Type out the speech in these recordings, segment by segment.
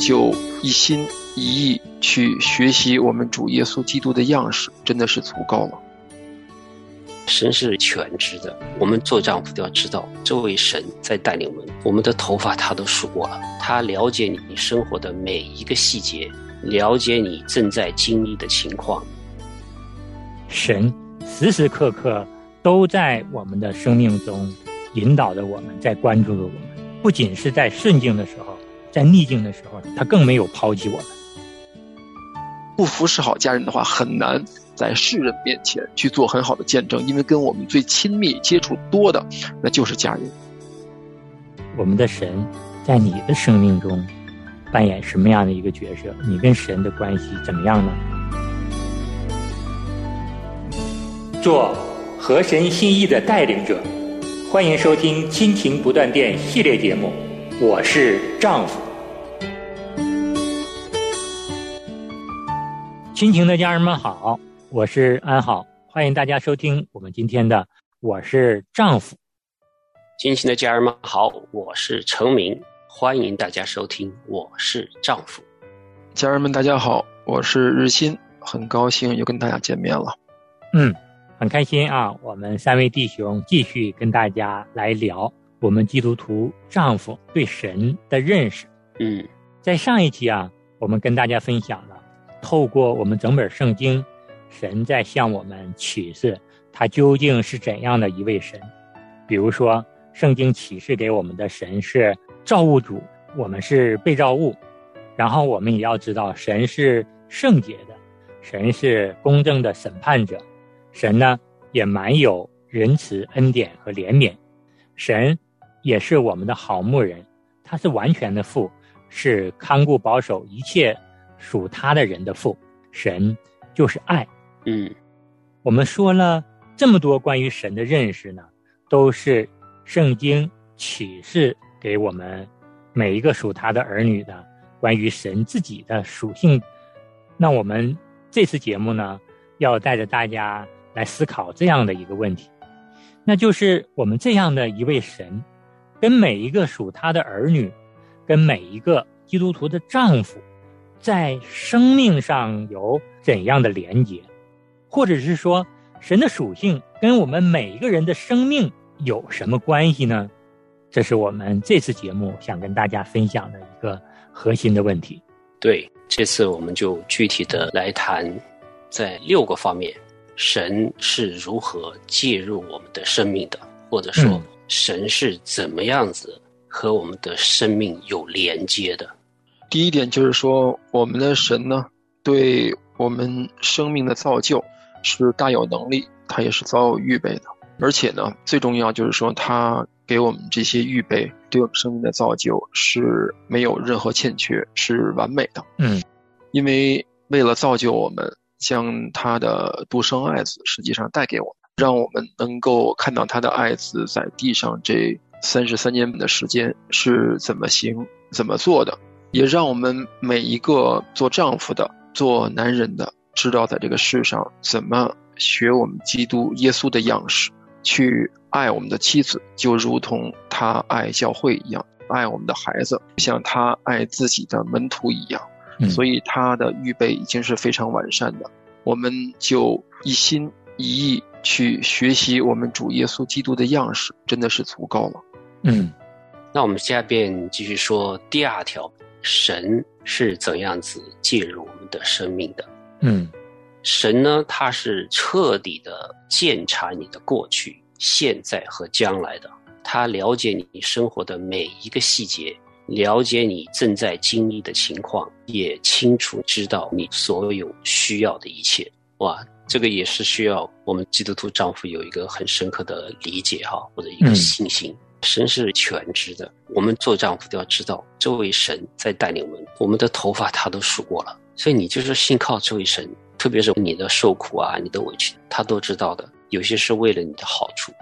就一心一意去学习我们主耶稣基督的样式，真的是足够了。神是全知的，我们做丈夫都要知道，这位神在带领我们。我们的头发他都数过了，他了解你生活的每一个细节，了解你正在经历的情况。神时时刻刻都在我们的生命中引导着我们，在关注着我们。不仅是在顺境的时候，在逆境的时候，他更没有抛弃我们。不服侍好家人的话，很难。在世人面前去做很好的见证，因为跟我们最亲密接触多的，那就是家人。我们的神在你的生命中扮演什么样的一个角色？你跟神的关系怎么样呢？做合神心意的带领者，欢迎收听《亲情不断电》系列节目。我是丈夫，亲情的家人们好。我是安好，欢迎大家收听我们今天的《我是丈夫》。亲情的家人们好，我是程明，欢迎大家收听《我是丈夫》。家人们大家好，我是日新，很高兴又跟大家见面了。嗯，很开心啊，我们三位弟兄继续跟大家来聊我们基督徒丈夫对神的认识。嗯，在上一期啊，我们跟大家分享了透过我们整本圣经。神在向我们启示，他究竟是怎样的一位神？比如说，圣经启示给我们的神是造物主，我们是被造物。然后我们也要知道，神是圣洁的，神是公正的审判者，神呢也满有仁慈、恩典和怜悯。神也是我们的好牧人，他是完全的父，是看顾保守一切属他的人的父。神就是爱。嗯，我们说了这么多关于神的认识呢，都是圣经启示给我们每一个属他的儿女的关于神自己的属性。那我们这次节目呢，要带着大家来思考这样的一个问题，那就是我们这样的一位神，跟每一个属他的儿女，跟每一个基督徒的丈夫，在生命上有怎样的连结？或者是说，神的属性跟我们每一个人的生命有什么关系呢？这是我们这次节目想跟大家分享的一个核心的问题。对，这次我们就具体的来谈，在六个方面，神是如何介入我们的生命的，或者说，神是怎么样子和我们的生命有连接的。第一点就是说，我们的神呢，对我们生命的造就。是大有能力，他也是早有预备的，而且呢，最重要就是说，他给我们这些预备，对我们生命的造就是没有任何欠缺，是完美的。嗯，因为为了造就我们，将他的独生爱子实际上带给我们，让我们能够看到他的爱子在地上这三十三年的时间是怎么行、怎么做的，也让我们每一个做丈夫的、做男人的。知道在这个世上怎么学我们基督耶稣的样式，去爱我们的妻子，就如同他爱教会一样，爱我们的孩子，像他爱自己的门徒一样。所以他的预备已经是非常完善的。我们就一心一意去学习我们主耶稣基督的样式，真的是足够了。嗯，那我们下边继续说第二条：神是怎样子介入我们的生命的？嗯，神呢，他是彻底的鉴察你的过去、现在和将来的，他了解你生活的每一个细节，了解你正在经历的情况，也清楚知道你所有需要的一切。哇，这个也是需要我们基督徒丈夫有一个很深刻的理解哈，或者一个信心。神是全知的，我们做丈夫都要知道，这位神在带领我们，我们的头发他都数过了。所以你就是信靠这位神，特别是你的受苦啊，你的委屈，他都知道的。有些是为了你的好处。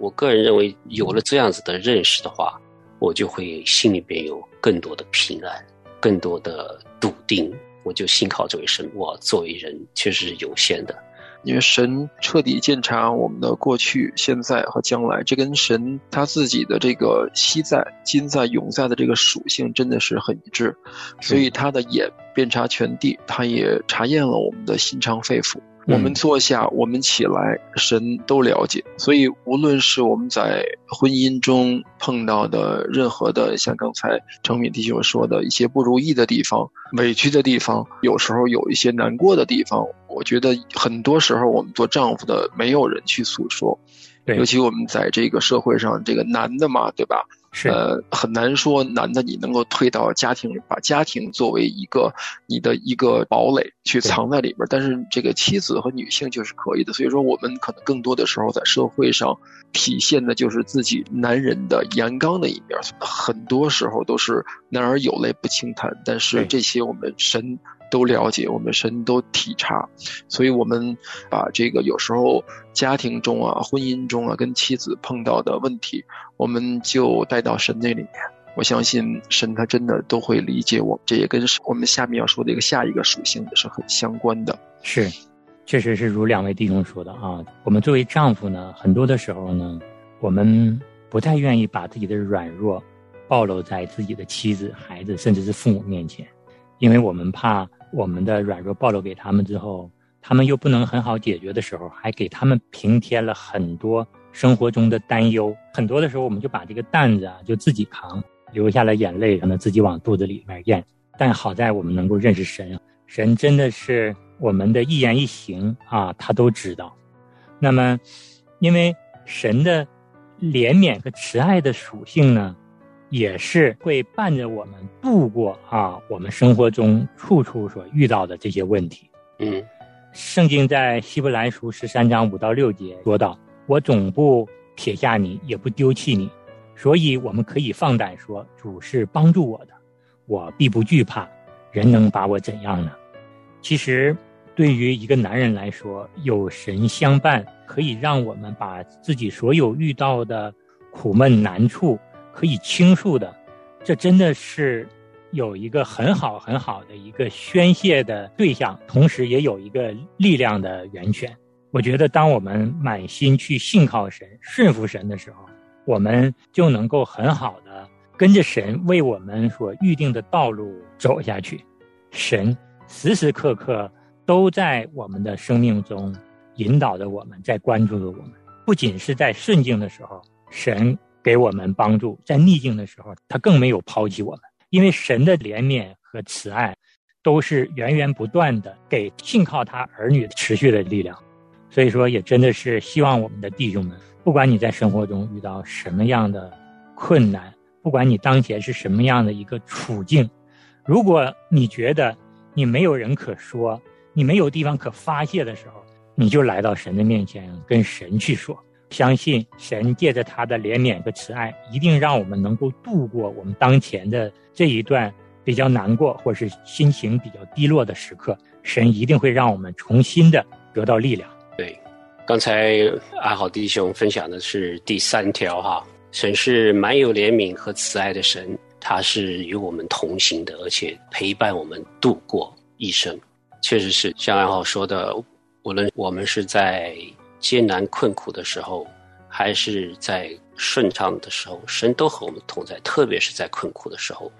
我个人认为，有了这样子的认识的话，我就会心里边有更多的平安，更多的笃定。我就信靠这位神。我作为人确实是有限的，因为神彻底鉴察我们的过去、现在和将来，这跟神他自己的这个昔在、今在、永在的这个属性真的是很一致，所以他的眼遍察全地，他也查验了我们的心肠肺腑。我们坐下，我们起来，神都了解。所以，无论是我们在婚姻中碰到的任何的，像刚才程敏弟兄说的一些不如意的地方、委屈的地方，有时候有一些难过的地方，我觉得很多时候我们做丈夫的没有人去诉说，尤其我们在这个社会上，这个男的嘛，对吧？是呃，很难说男的你能够推到家庭里，把家庭作为一个你的一个堡垒去藏在里边。但是这个妻子和女性就是可以的。所以说，我们可能更多的时候在社会上体现的就是自己男人的阳刚的一面，很多时候都是男儿有泪不轻弹。但是这些我们神。都了解，我们神都体察，所以我们把这个有时候家庭中啊、婚姻中啊，跟妻子碰到的问题，我们就带到神那里面。我相信神他真的都会理解我，这也跟我们下面要说的一个下一个属性是很相关的。是，确实是如两位弟兄说的啊。我们作为丈夫呢，很多的时候呢，我们不太愿意把自己的软弱暴露在自己的妻子、孩子，甚至是父母面前，因为我们怕。我们的软弱暴露给他们之后，他们又不能很好解决的时候，还给他们平添了很多生活中的担忧。很多的时候，我们就把这个担子啊，就自己扛，流下了眼泪，可能自己往肚子里面咽。但好在我们能够认识神，神真的是我们的一言一行啊，他都知道。那么，因为神的怜悯和慈爱的属性呢？也是会伴着我们度过啊，我们生活中处处所遇到的这些问题。嗯，圣经在希伯来书十三章五到六节说道：“我总不撇下你，也不丢弃你，所以我们可以放胆说，主是帮助我的，我必不惧怕。人能把我怎样呢？”其实，对于一个男人来说，有神相伴，可以让我们把自己所有遇到的苦闷难处。可以倾诉的，这真的是有一个很好很好的一个宣泄的对象，同时也有一个力量的源泉。我觉得，当我们满心去信靠神、顺服神的时候，我们就能够很好的跟着神为我们所预定的道路走下去。神时时刻刻都在我们的生命中引导着我们，在关注着我们。不仅是在顺境的时候，神。给我们帮助，在逆境的时候，他更没有抛弃我们，因为神的怜悯和慈爱，都是源源不断的给信靠他儿女持续的力量。所以说，也真的是希望我们的弟兄们，不管你在生活中遇到什么样的困难，不管你当前是什么样的一个处境，如果你觉得你没有人可说，你没有地方可发泄的时候，你就来到神的面前，跟神去说。相信神借着他的怜悯和慈爱，一定让我们能够度过我们当前的这一段比较难过或是心情比较低落的时刻。神一定会让我们重新的得到力量。对，刚才阿好弟兄分享的是第三条哈，神是蛮有怜悯和慈爱的神，他是与我们同行的，而且陪伴我们度过一生。确实是像阿好说的，无论我们是在。艰难困苦的时候，还是在顺畅的时候，神都和我们同在。特别是在困苦的时候，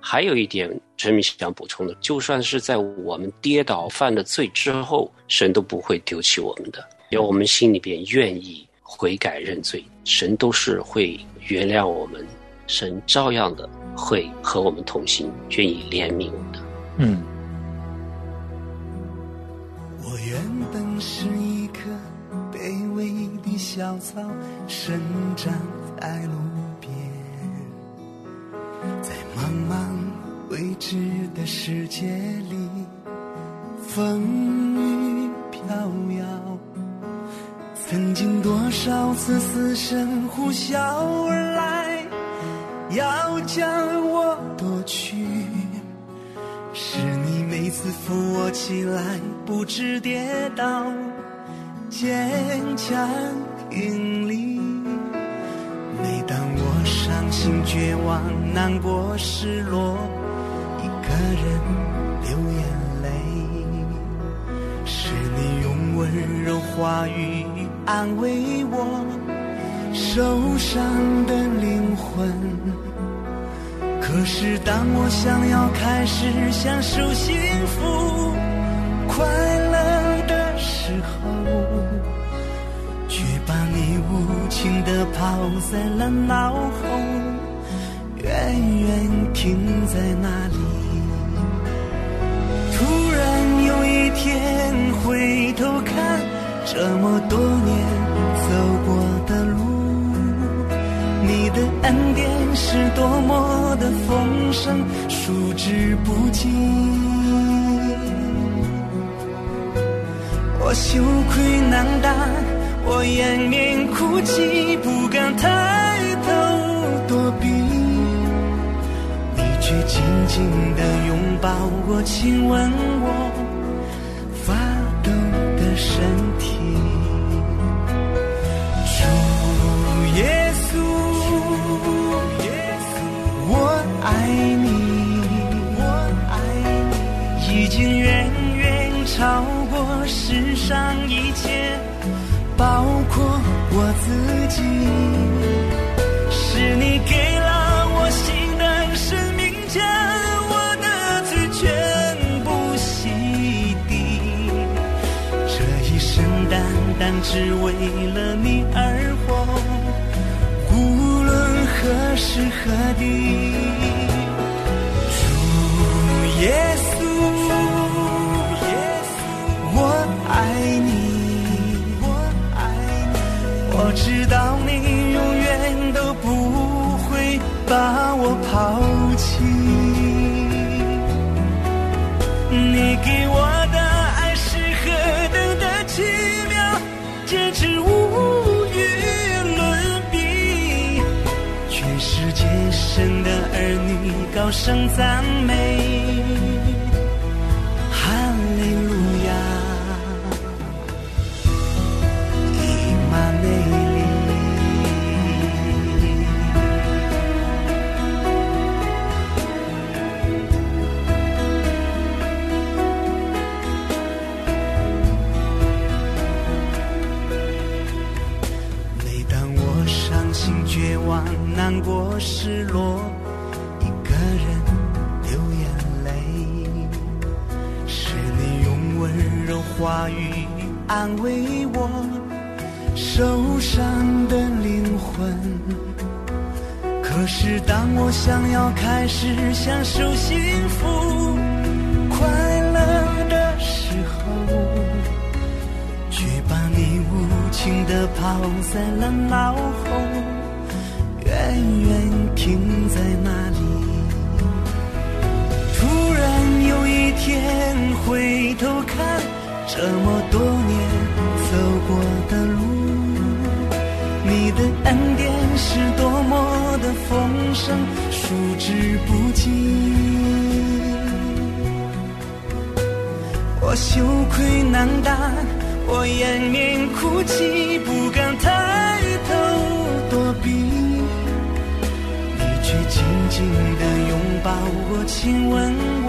还有一点，陈明想补充的，就算是在我们跌倒犯了罪之后，神都不会丢弃我们的。只要我们心里边愿意悔改认罪，神都是会原谅我们。神照样的会和我们同行，愿意怜悯我们的。嗯。我原本是小草生长在路边，在茫茫未知的世界里，风雨飘摇。曾经多少次死神呼啸而来，要将我夺去，是你每次扶我起来，不知跌倒。坚强挺立。每当我伤心、绝望、难过、失落，一个人流眼泪，是你用温柔话语安慰我受伤的灵魂。可是当我想要开始享受幸福快把你无情地抛在了脑后，远远停在那里。突然有一天回头看，这么多年走过的路，你的恩典是多么的丰盛，数之不尽。我羞愧难当，我掩面哭泣，不敢抬头躲避。你却紧紧地拥抱我，亲吻我是你给了我新的生命，将我的罪全部洗涤。这一生单单只为了你而活，无论何时何地。你给我的爱是何等的奇妙，简直无与伦比。全世界神的儿女高声赞美，安慰我受伤的灵魂。可是当我想要开始享受幸福快乐的时候，却把你无情地抛在了脑后，远远停在那里。突然有一天回头看，这么多年过的路，你的恩典是多么的丰盛，数之不尽。我羞愧难当，我掩面哭泣，不敢抬头躲避。你却紧紧地拥抱我，亲吻我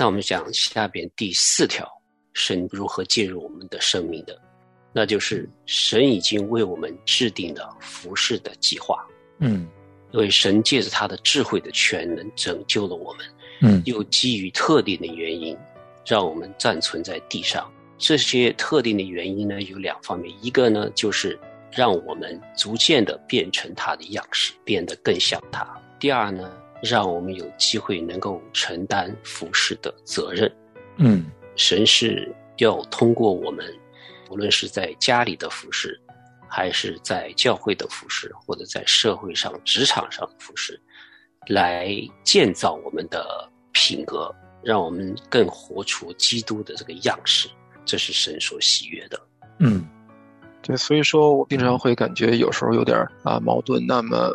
那我们讲下边第四条，神如何介入我们的生命的，那就是神已经为我们制定了服侍的计划，嗯。因为神借着他的智慧的全能拯救了我们，嗯。又基于特定的原因，让我们暂存在地上。这些特定的原因呢，有两方面，一个呢就是让我们逐渐的变成他的样式，变得更像他；第二呢，让我们有机会能够承担服侍的责任。嗯神是要通过我们，无论是在家里的服侍，还是在教会的服侍，或者在社会上、职场上的服侍，来建造我们的品格，让我们更活出基督的这个样式。这是神所喜悦的。嗯对，所以说我经常会感觉有时候有点啊矛盾。那么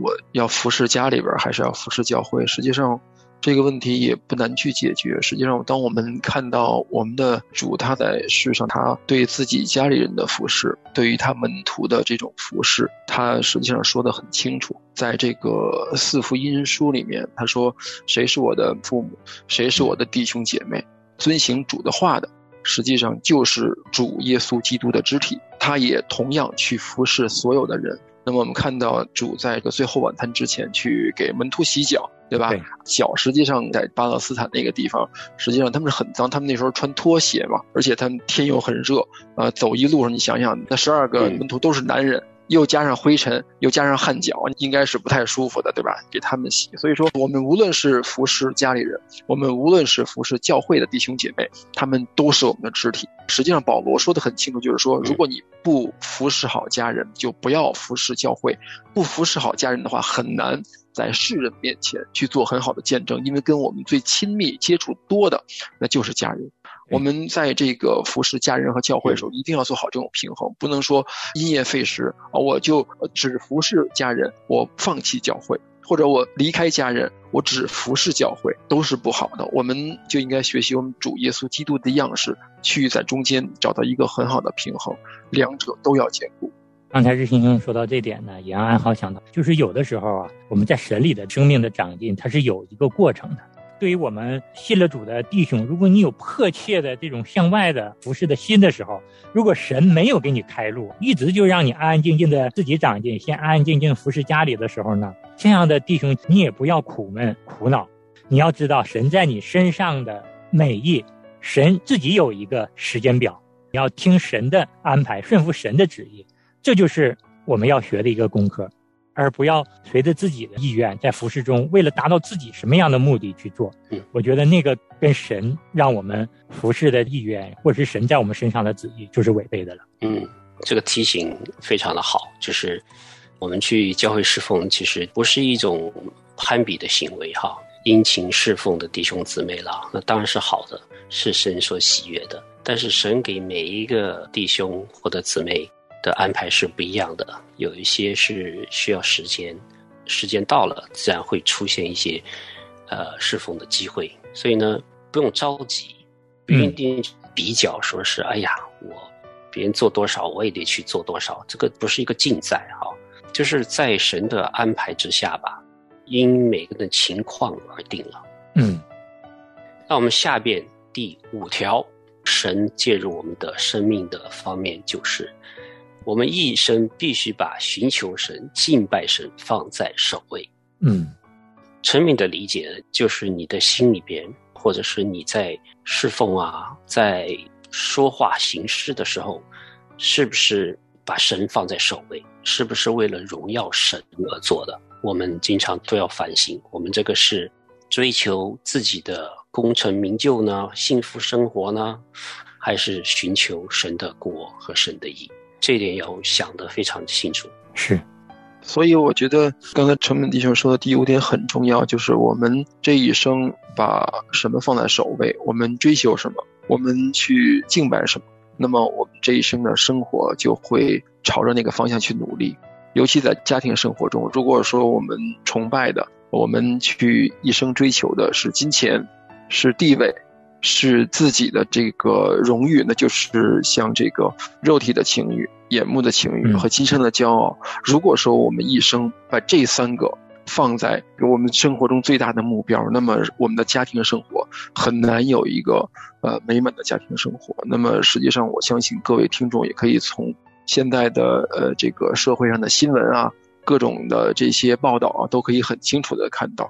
我要服侍家里边，还是要服侍教会？实际上，这个问题也不难去解决。实际上，当我们看到我们的主他在世上，他对自己家里人的服侍，对于他门徒的这种服侍，他实际上说的很清楚。在这个四福音书里面，他说：“谁是我的父母？谁是我的弟兄姐妹？遵行主的话的，实际上就是主耶稣基督的肢体。他也同样去服侍所有的人。那么，我们看到主在这个最后晚餐之前去给门徒洗脚。”对吧？脚实际上在巴勒斯坦那个地方，实际上他们是很脏，他们那时候穿拖鞋嘛，而且他们天又很热，啊，走一路上你想想，那十二个门徒都是男人。又加上灰尘，又加上汗脚，应该是不太舒服的，对吧？给他们洗。所以说，我们无论是服侍家里人，我们无论是服侍教会的弟兄姐妹，他们都是我们的肢体。实际上，保罗说的很清楚，就是说，如果你不服侍好家人，就不要服侍教会。不服侍好家人的话，很难在世人面前去做很好的见证，因为跟我们最亲密接触多的，那就是家人。我们在这个服侍家人和教会的时候，一定要做好这种平衡，不能说因噎废食啊，我就只服侍家人，我放弃教会，或者我离开家人，我只服侍教会，都是不好的。我们就应该学习我们主耶稣基督的样式，去在中间找到一个很好的平衡，两者都要兼顾。刚才日新兄说到这点呢，也让安好想到，就是有的时候啊，我们在神里的生命的长进，它是有一个过程的。对于我们信了主的弟兄，如果你有迫切的这种向外的服侍的心的时候，如果神没有给你开路，一直就让你安安静静的自己长进，先安安静静服侍家里的时候呢，这样的弟兄你也不要苦闷苦恼，你要知道神在你身上的美意，神自己有一个时间表，你要听神的安排，顺服神的旨意，这就是我们要学的一个功课。而不要随着自己的意愿，在服饰中为了达到自己什么样的目的去做。嗯，我觉得那个跟神让我们服侍的意愿，或者是神在我们身上的旨意，就是违背的了。嗯，这个提醒非常的好，就是我们去教会侍奉，其实不是一种攀比的行为哈。殷勤侍奉的弟兄姊妹了，那当然是好的，是神所喜悦的。但是神给每一个弟兄或者姊妹。的安排是不一样的，有一些是需要时间，时间到了，自然会出现一些，呃，侍奉的机会。所以呢，不用着急，不一定比较，说是哎呀，我别人做多少，我也得去做多少，这个不是一个竞赛哈，就是在神的安排之下吧，因每个人的情况而定了。嗯，那我们下边第五条，神介入我们的生命的方面就是。我们一生必须把寻求神、敬拜神放在首位。嗯，陈敏的理解就是你的心里边，或者是你在侍奉啊，在说话行事的时候，是不是把神放在首位？是不是为了荣耀神而做的？我们经常都要反省，我们这个是追求自己的功成名就呢，幸福生活呢，还是寻求神的国和神的义？这一点要想得非常清楚。是，所以我觉得刚才成本弟兄说的第五点很重要，就是我们这一生把什么放在首位，我们追求什么，我们去敬拜什么，那么我们这一生的生活就会朝着那个方向去努力。尤其在家庭生活中，如果说我们崇拜的，我们去一生追求的是金钱，是地位。是自己的这个荣誉，那就是像这个肉体的情欲、眼目的情欲和今生的骄傲。如果说我们一生把这三个放在我们生活中最大的目标，那么我们的家庭生活很难有一个呃美满的家庭生活。那么实际上，我相信各位听众也可以从现在的呃这个社会上的新闻啊、各种的这些报道啊，都可以很清楚的看到，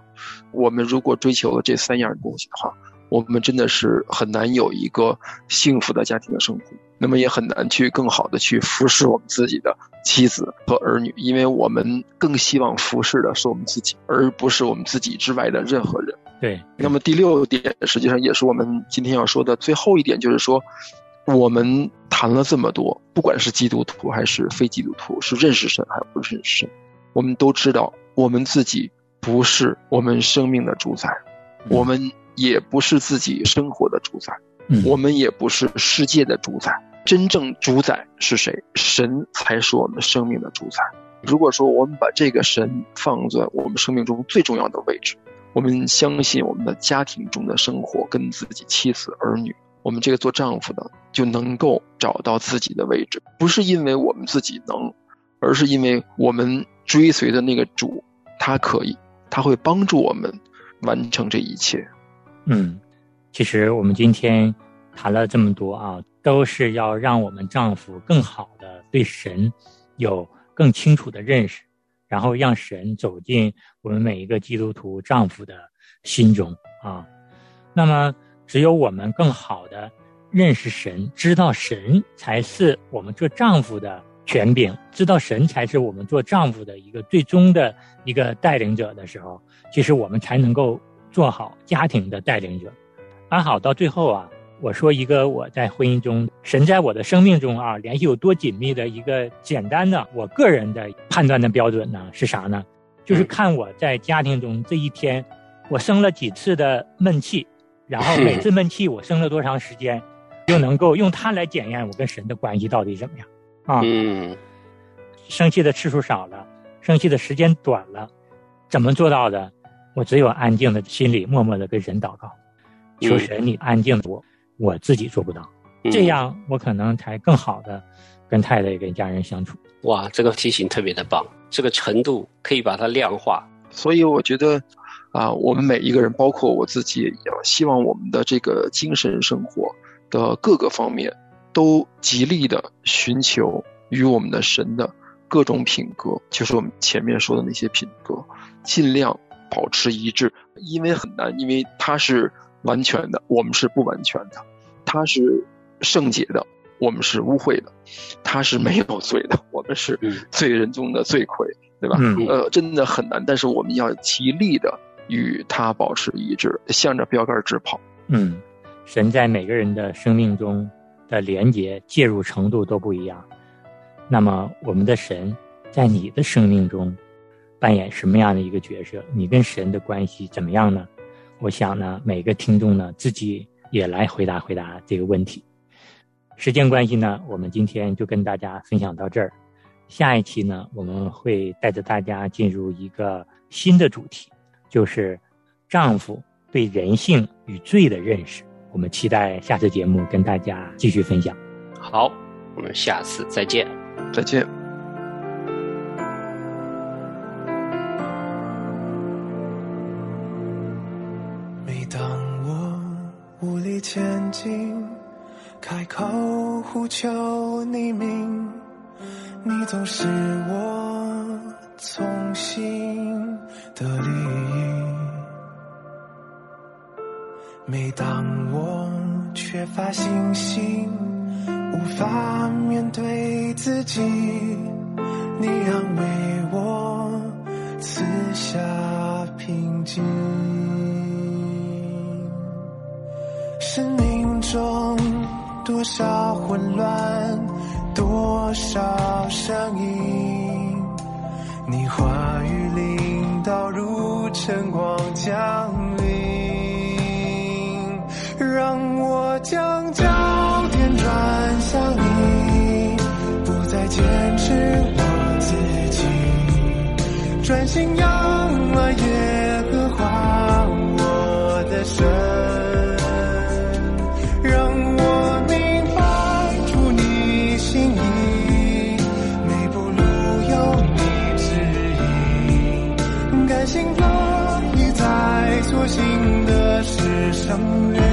我们如果追求了这三样东西的话。我们真的是很难有一个幸福的家庭的生活，那么也很难去更好的去服侍我们自己的妻子和儿女，因为我们更希望服侍的是我们自己，而不是我们自己之外的任何人。对。那么第六点，实际上也是我们今天要说的最后一点，就是说，我们谈了这么多，不管是基督徒还是非基督徒，是认识神还是不认识神，我们都知道，我们自己不是我们生命的主宰，我们。也不是自己生活的主宰，我们也不是世界的主宰。真正主宰是谁？神才是我们生命的主宰。如果说我们把这个神放在我们生命中最重要的位置，我们相信我们的家庭中的生活跟自己妻子儿女，我们这个做丈夫的就能够找到自己的位置，不是因为我们自己能，而是因为我们追随的那个主，他可以，他会帮助我们完成这一切。嗯，其实我们今天谈了这么多啊，都是要让我们丈夫更好的对神有更清楚的认识。然后让神走进我们每一个基督徒丈夫的心中啊，那么只有我们更好的认识神，知道神才是我们做丈夫的权柄，知道神才是我们做丈夫的一个最终的一个带领者的时候，其实我们才能够做好家庭的带领者。安好到最后啊。我说一个我在婚姻中，神在我的生命中啊联系有多紧密的一个简单的我个人的判断的标准呢是啥呢？就是看我在家庭中这一天，我生了几次的闷气，然后每次闷气我生了多长时间，就能够用它来检验我跟神的关系到底怎么样啊？嗯，生气的次数少了，生气的时间短了，怎么做到的？我只有安静的心里默默的跟神祷告，求神你安静我。我自己做不到，这样我可能才更好的跟太太、跟家人相处。哇，这个提醒特别的棒，这个程度可以把它量化。所以我觉得，啊，我们每一个人，包括我自己也一样，希望我们的这个精神生活的各个方面，都极力的寻求与我们的神的各种品格，就是我们前面说的那些品格，尽量保持一致。因为很难，因为它是。完全的，我们是不完全的；他是圣洁的，我们是污秽的；他是没有罪的，我们是罪人中的罪魁，对吧？呃，真的很难，但是我们要极力的与他保持一致，向着标杆直跑。嗯，神在每个人的生命中的连接介入程度都不一样。那么，我们的神在你的生命中扮演什么样的一个角色？你跟神的关系怎么样呢？我想呢，每个听众呢自己也来回答回答这个问题。时间关系呢，我们今天就跟大家分享到这儿。下一期呢，我们会带着大家进入一个新的主题，就是丈夫对人性与罪的认识。我们期待下次节目跟大家继续分享。好，我们下次再见，再见。前进，开口呼求你名，你总是我从心的利益。每当我缺乏信心，无法面对自己，你安慰我，赐下平静。生命中多少混乱，多少声音，你话语领导如晨光降临，让我将焦点转向你，不再坚持我自己，专心仰相约。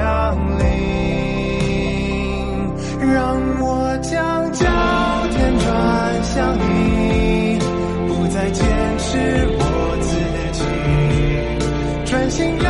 降临，让我将焦点转向你，不再坚持我自己，专心。